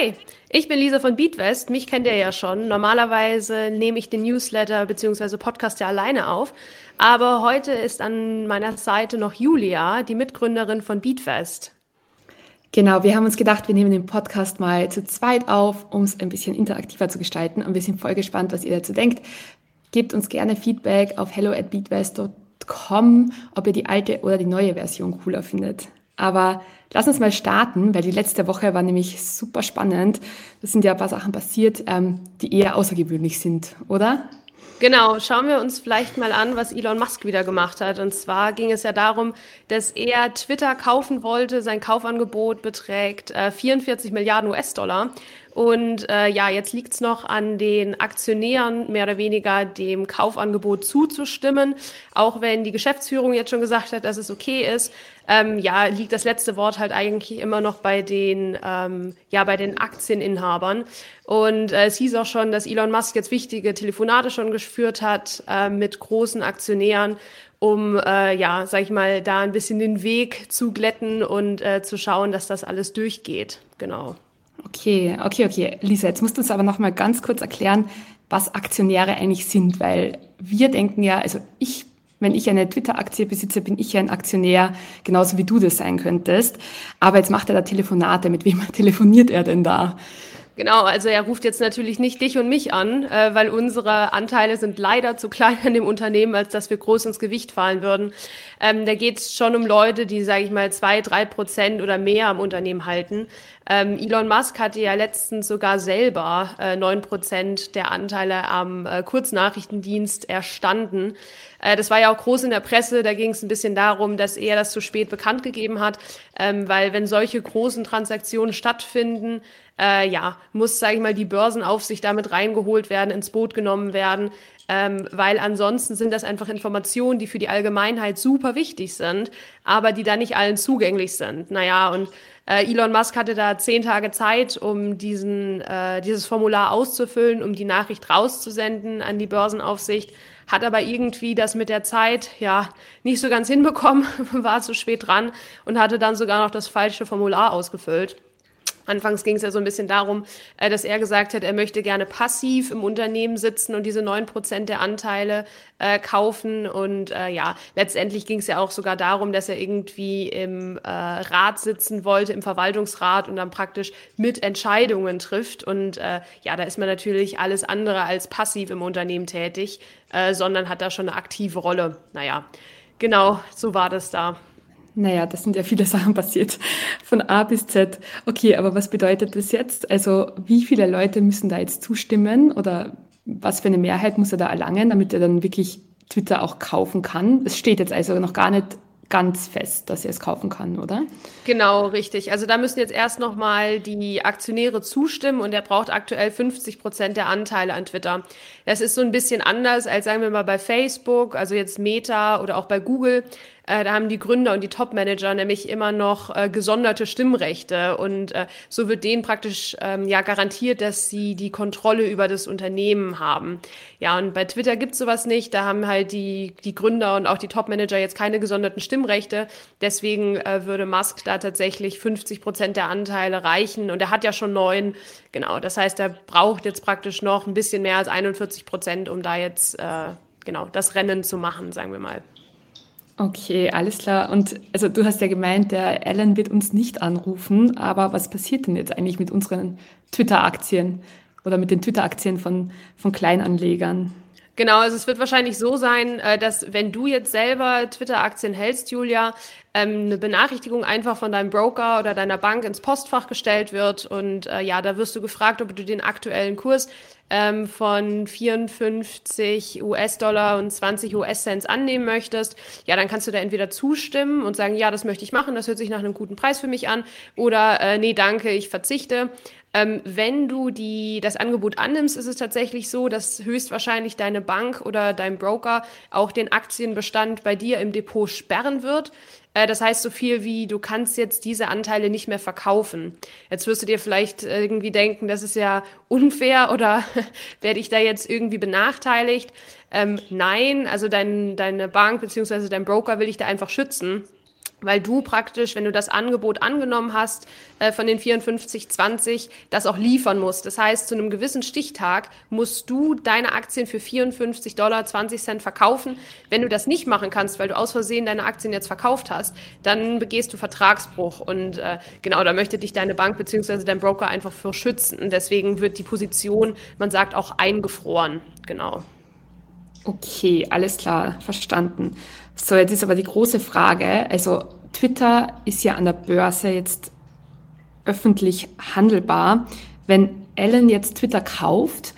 Hi, ich bin Lisa von Beatwest. Mich kennt ihr ja schon. Normalerweise nehme ich den Newsletter bzw. Podcast ja alleine auf. Aber heute ist an meiner Seite noch Julia, die Mitgründerin von Beatwest. Genau, wir haben uns gedacht, wir nehmen den Podcast mal zu zweit auf, um es ein bisschen interaktiver zu gestalten. Und wir sind voll gespannt, was ihr dazu denkt. Gebt uns gerne Feedback auf hello at beatwest.com, ob ihr die alte oder die neue Version cooler findet. Aber lass uns mal starten, weil die letzte Woche war nämlich super spannend. Es sind ja ein paar Sachen passiert, ähm, die eher außergewöhnlich sind, oder? Genau, schauen wir uns vielleicht mal an, was Elon Musk wieder gemacht hat. Und zwar ging es ja darum, dass er Twitter kaufen wollte. Sein Kaufangebot beträgt äh, 44 Milliarden US-Dollar. Und äh, ja, jetzt liegt es noch an den Aktionären, mehr oder weniger dem Kaufangebot zuzustimmen. Auch wenn die Geschäftsführung jetzt schon gesagt hat, dass es okay ist, ähm, ja, liegt das letzte Wort halt eigentlich immer noch bei den, ähm, ja, bei den Aktieninhabern. Und äh, es hieß auch schon, dass Elon Musk jetzt wichtige Telefonate schon geführt hat äh, mit großen Aktionären um äh, ja, sag ich mal, da ein bisschen den Weg zu glätten und äh, zu schauen, dass das alles durchgeht. Genau. Okay, okay, okay. Lisa, jetzt musst du uns aber noch mal ganz kurz erklären, was Aktionäre eigentlich sind, weil wir denken ja, also ich, wenn ich eine Twitter-Aktie besitze, bin ich ja ein Aktionär, genauso wie du das sein könntest. Aber jetzt macht er da Telefonate. Mit wem telefoniert er denn da? Genau, also er ruft jetzt natürlich nicht dich und mich an, äh, weil unsere Anteile sind leider zu klein an dem Unternehmen, als dass wir groß ins Gewicht fallen würden. Ähm, da geht es schon um Leute, die, sage ich mal, zwei, drei Prozent oder mehr am Unternehmen halten. Ähm, Elon Musk hatte ja letztens sogar selber äh, neun äh, Prozent der Anteile am äh, Kurznachrichtendienst erstanden. Äh, das war ja auch groß in der Presse. Da ging es ein bisschen darum, dass er das zu spät bekannt gegeben hat, ähm, weil wenn solche großen Transaktionen stattfinden, äh, ja, muss, sage ich mal, die Börsenaufsicht damit reingeholt werden, ins Boot genommen werden, ähm, weil ansonsten sind das einfach Informationen, die für die Allgemeinheit super wichtig sind, aber die da nicht allen zugänglich sind. Naja, und äh, Elon Musk hatte da zehn Tage Zeit, um diesen, äh, dieses Formular auszufüllen, um die Nachricht rauszusenden an die Börsenaufsicht hat aber irgendwie das mit der Zeit ja nicht so ganz hinbekommen, war zu spät dran und hatte dann sogar noch das falsche Formular ausgefüllt. Anfangs ging es ja so ein bisschen darum, äh, dass er gesagt hat, er möchte gerne passiv im Unternehmen sitzen und diese neun Prozent der Anteile äh, kaufen. Und äh, ja, letztendlich ging es ja auch sogar darum, dass er irgendwie im äh, Rat sitzen wollte, im Verwaltungsrat und dann praktisch mit Entscheidungen trifft. Und äh, ja, da ist man natürlich alles andere als passiv im Unternehmen tätig, äh, sondern hat da schon eine aktive Rolle. Naja, genau, so war das da. Naja, das sind ja viele Sachen passiert, von A bis Z. Okay, aber was bedeutet das jetzt? Also wie viele Leute müssen da jetzt zustimmen oder was für eine Mehrheit muss er da erlangen, damit er dann wirklich Twitter auch kaufen kann? Es steht jetzt also noch gar nicht ganz fest, dass er es kaufen kann, oder? Genau, richtig. Also da müssen jetzt erst nochmal die Aktionäre zustimmen und er braucht aktuell 50 Prozent der Anteile an Twitter. Das ist so ein bisschen anders als sagen wir mal bei Facebook, also jetzt Meta oder auch bei Google. Äh, da haben die Gründer und die Top-Manager nämlich immer noch äh, gesonderte Stimmrechte und äh, so wird denen praktisch ähm, ja garantiert, dass sie die Kontrolle über das Unternehmen haben. Ja, und bei Twitter gibt's sowas nicht. Da haben halt die, die Gründer und auch die Top-Manager jetzt keine gesonderten Stimmrechte. Deswegen äh, würde Musk da tatsächlich 50 Prozent der Anteile reichen und er hat ja schon neun. Genau, das heißt, er braucht jetzt praktisch noch ein bisschen mehr als 41 Prozent, um da jetzt äh, genau das Rennen zu machen, sagen wir mal. Okay, alles klar. Und also du hast ja gemeint, der Alan wird uns nicht anrufen, aber was passiert denn jetzt eigentlich mit unseren Twitter-Aktien oder mit den Twitter-Aktien von, von Kleinanlegern? Genau, also es wird wahrscheinlich so sein, äh, dass wenn du jetzt selber Twitter-Aktien hältst, Julia, ähm, eine Benachrichtigung einfach von deinem Broker oder deiner Bank ins Postfach gestellt wird. Und äh, ja, da wirst du gefragt, ob du den aktuellen Kurs ähm, von 54 US-Dollar und 20 US-Cents annehmen möchtest, ja, dann kannst du da entweder zustimmen und sagen, ja, das möchte ich machen, das hört sich nach einem guten Preis für mich an, oder äh, nee, danke, ich verzichte. Ähm, wenn du die, das Angebot annimmst, ist es tatsächlich so, dass höchstwahrscheinlich deine Bank oder dein Broker auch den Aktienbestand bei dir im Depot sperren wird. Äh, das heißt so viel wie, du kannst jetzt diese Anteile nicht mehr verkaufen. Jetzt wirst du dir vielleicht irgendwie denken, das ist ja unfair oder werde ich da jetzt irgendwie benachteiligt? Ähm, nein, also dein, deine Bank beziehungsweise dein Broker will dich da einfach schützen weil du praktisch, wenn du das Angebot angenommen hast äh, von den 54,20, das auch liefern musst. Das heißt, zu einem gewissen Stichtag musst du deine Aktien für 54 Dollar 20 Cent verkaufen. Wenn du das nicht machen kannst, weil du aus Versehen deine Aktien jetzt verkauft hast, dann begehst du Vertragsbruch. Und äh, genau, da möchte dich deine Bank beziehungsweise dein Broker einfach für schützen. Und deswegen wird die Position, man sagt auch eingefroren. Genau. Okay, alles klar, verstanden. So, jetzt ist aber die große Frage, also Twitter ist ja an der Börse jetzt öffentlich handelbar. Wenn Ellen jetzt Twitter kauft,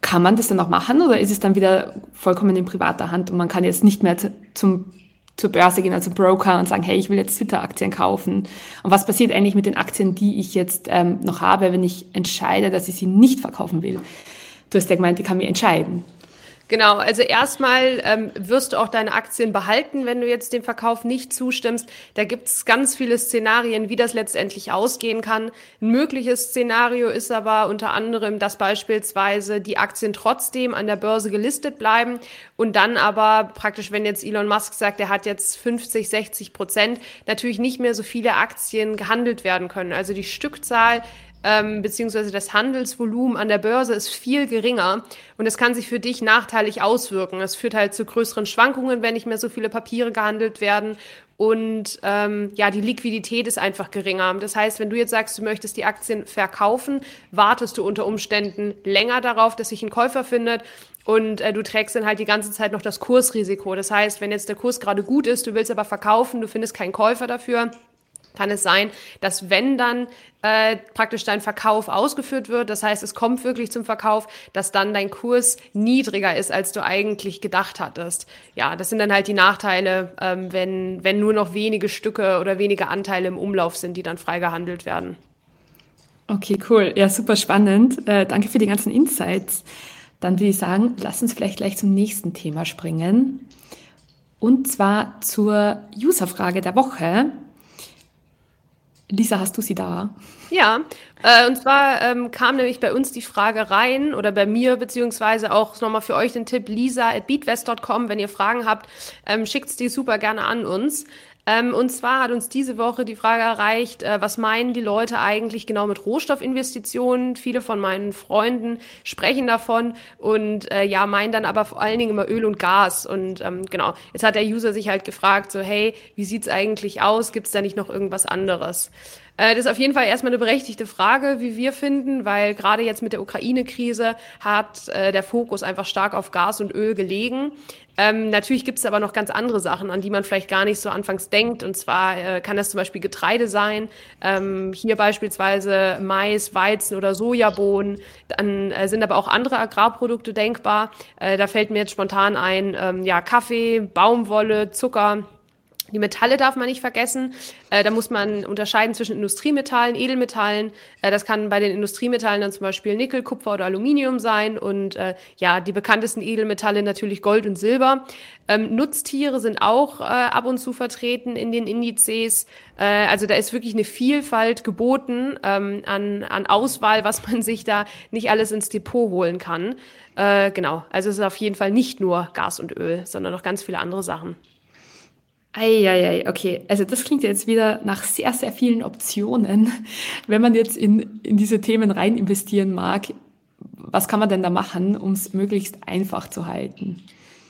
kann man das dann auch machen oder ist es dann wieder vollkommen in privater Hand und man kann jetzt nicht mehr zum, zur Börse gehen, also Broker und sagen, hey, ich will jetzt Twitter-Aktien kaufen. Und was passiert eigentlich mit den Aktien, die ich jetzt ähm, noch habe, wenn ich entscheide, dass ich sie nicht verkaufen will? Du hast ja gemeint, ich kann mir entscheiden. Genau, also erstmal ähm, wirst du auch deine Aktien behalten, wenn du jetzt dem Verkauf nicht zustimmst. Da gibt es ganz viele Szenarien, wie das letztendlich ausgehen kann. Ein mögliches Szenario ist aber unter anderem, dass beispielsweise die Aktien trotzdem an der Börse gelistet bleiben und dann aber praktisch, wenn jetzt Elon Musk sagt, er hat jetzt 50, 60 Prozent, natürlich nicht mehr so viele Aktien gehandelt werden können. Also die Stückzahl ähm, beziehungsweise das Handelsvolumen an der Börse ist viel geringer und es kann sich für dich nachteilig auswirken. Es führt halt zu größeren Schwankungen, wenn nicht mehr so viele Papiere gehandelt werden und ähm, ja, die Liquidität ist einfach geringer. Das heißt, wenn du jetzt sagst, du möchtest die Aktien verkaufen, wartest du unter Umständen länger darauf, dass sich ein Käufer findet und äh, du trägst dann halt die ganze Zeit noch das Kursrisiko. Das heißt, wenn jetzt der Kurs gerade gut ist, du willst aber verkaufen, du findest keinen Käufer dafür, kann es sein, dass wenn dann äh, praktisch dein Verkauf ausgeführt wird, das heißt, es kommt wirklich zum Verkauf, dass dann dein Kurs niedriger ist, als du eigentlich gedacht hattest. Ja, das sind dann halt die Nachteile, ähm, wenn, wenn nur noch wenige Stücke oder wenige Anteile im Umlauf sind, die dann frei gehandelt werden. Okay, cool. Ja, super spannend. Äh, danke für die ganzen Insights. Dann würde ich sagen, lass uns vielleicht gleich zum nächsten Thema springen. Und zwar zur Userfrage der Woche. Lisa, hast du sie da? Ja, äh, und zwar ähm, kam nämlich bei uns die Frage rein oder bei mir, beziehungsweise auch nochmal für euch den Tipp, lisa at beatwest.com, wenn ihr Fragen habt, ähm, schickt die super gerne an uns. Ähm, und zwar hat uns diese Woche die Frage erreicht, äh, was meinen die Leute eigentlich genau mit Rohstoffinvestitionen? Viele von meinen Freunden sprechen davon und äh, ja, meinen dann aber vor allen Dingen immer Öl und Gas. Und ähm, genau, jetzt hat der User sich halt gefragt, so hey, wie sieht's eigentlich aus? Gibt es da nicht noch irgendwas anderes? Äh, das ist auf jeden Fall erstmal eine berechtigte Frage, wie wir finden, weil gerade jetzt mit der Ukraine-Krise hat äh, der Fokus einfach stark auf Gas und Öl gelegen. Ähm, natürlich gibt es aber noch ganz andere Sachen, an die man vielleicht gar nicht so anfangs denkt. Und zwar äh, kann das zum Beispiel Getreide sein. Ähm, hier beispielsweise Mais, Weizen oder Sojabohnen. Dann äh, sind aber auch andere Agrarprodukte denkbar. Äh, da fällt mir jetzt spontan ein, ähm, ja, Kaffee, Baumwolle, Zucker. Die Metalle darf man nicht vergessen. Äh, da muss man unterscheiden zwischen Industriemetallen, Edelmetallen. Äh, das kann bei den Industriemetallen dann zum Beispiel Nickel, Kupfer oder Aluminium sein. Und äh, ja, die bekanntesten Edelmetalle natürlich Gold und Silber. Ähm, Nutztiere sind auch äh, ab und zu vertreten in den Indizes. Äh, also da ist wirklich eine Vielfalt geboten ähm, an, an Auswahl, was man sich da nicht alles ins Depot holen kann. Äh, genau, also es ist auf jeden Fall nicht nur Gas und Öl, sondern noch ganz viele andere Sachen. Eieiei, okay. Also das klingt jetzt wieder nach sehr, sehr vielen Optionen. Wenn man jetzt in, in diese Themen rein investieren mag, was kann man denn da machen, um es möglichst einfach zu halten?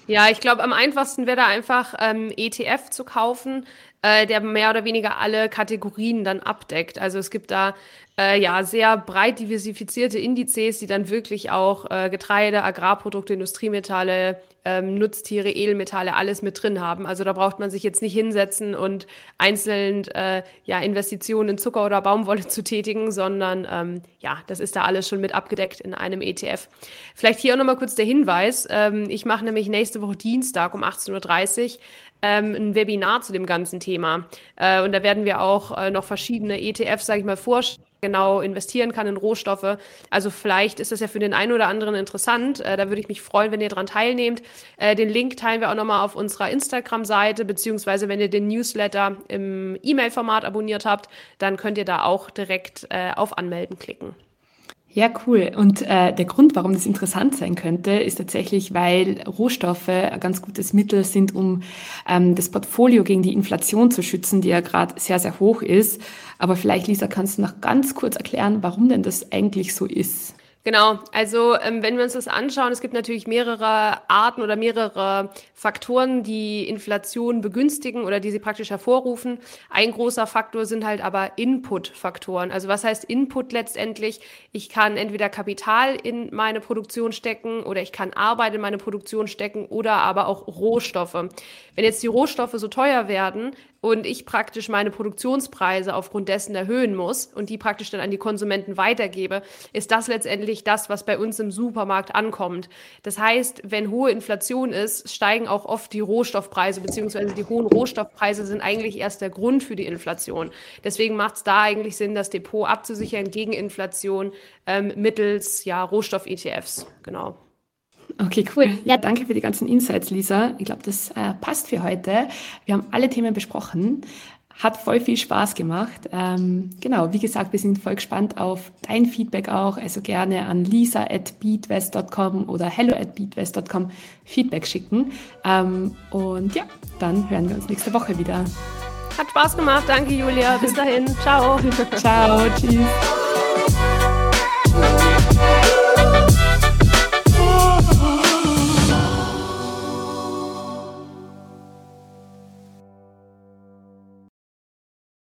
Ja, ich glaube, am einfachsten wäre da einfach ähm, ETF zu kaufen. Äh, der mehr oder weniger alle Kategorien dann abdeckt. Also es gibt da äh, ja sehr breit diversifizierte Indizes, die dann wirklich auch äh, Getreide, Agrarprodukte, Industriemetalle, ähm, Nutztiere, Edelmetalle, alles mit drin haben. Also da braucht man sich jetzt nicht hinsetzen und einzeln äh, ja, Investitionen in Zucker oder Baumwolle zu tätigen, sondern ähm, ja, das ist da alles schon mit abgedeckt in einem ETF. Vielleicht hier auch nochmal kurz der Hinweis. Ähm, ich mache nämlich nächste Woche Dienstag um 18.30 Uhr ähm, ein Webinar zu dem ganzen Thema. Äh, und da werden wir auch äh, noch verschiedene ETFs, sage ich mal, vorstellen genau investieren kann in Rohstoffe. Also vielleicht ist das ja für den einen oder anderen interessant. Äh, da würde ich mich freuen, wenn ihr daran teilnehmt. Äh, den Link teilen wir auch nochmal auf unserer Instagram-Seite, beziehungsweise wenn ihr den Newsletter im E-Mail-Format abonniert habt, dann könnt ihr da auch direkt äh, auf Anmelden klicken. Ja, cool. Und äh, der Grund, warum das interessant sein könnte, ist tatsächlich, weil Rohstoffe ein ganz gutes Mittel sind, um ähm, das Portfolio gegen die Inflation zu schützen, die ja gerade sehr, sehr hoch ist. Aber vielleicht, Lisa, kannst du noch ganz kurz erklären, warum denn das eigentlich so ist? Genau, also ähm, wenn wir uns das anschauen, es gibt natürlich mehrere Arten oder mehrere Faktoren, die Inflation begünstigen oder die sie praktisch hervorrufen. Ein großer Faktor sind halt aber Input-Faktoren. Also was heißt Input letztendlich? Ich kann entweder Kapital in meine Produktion stecken oder ich kann Arbeit in meine Produktion stecken oder aber auch Rohstoffe. Wenn jetzt die Rohstoffe so teuer werden, und ich praktisch meine Produktionspreise aufgrund dessen erhöhen muss und die praktisch dann an die Konsumenten weitergebe, ist das letztendlich das, was bei uns im Supermarkt ankommt. Das heißt, wenn hohe Inflation ist, steigen auch oft die Rohstoffpreise, beziehungsweise die hohen Rohstoffpreise sind eigentlich erst der Grund für die Inflation. Deswegen macht es da eigentlich Sinn, das Depot abzusichern gegen Inflation ähm, mittels ja, Rohstoff-ETFs. Genau. Okay, cool. Ja, danke für die ganzen Insights, Lisa. Ich glaube, das äh, passt für heute. Wir haben alle Themen besprochen. Hat voll viel Spaß gemacht. Ähm, genau, wie gesagt, wir sind voll gespannt auf dein Feedback auch. Also gerne an lisa at beatwest.com oder hello at beatwest.com Feedback schicken. Ähm, und ja, dann hören wir uns nächste Woche wieder. Hat Spaß gemacht. Danke, Julia. Bis dahin. Ciao. Ciao. Tschüss.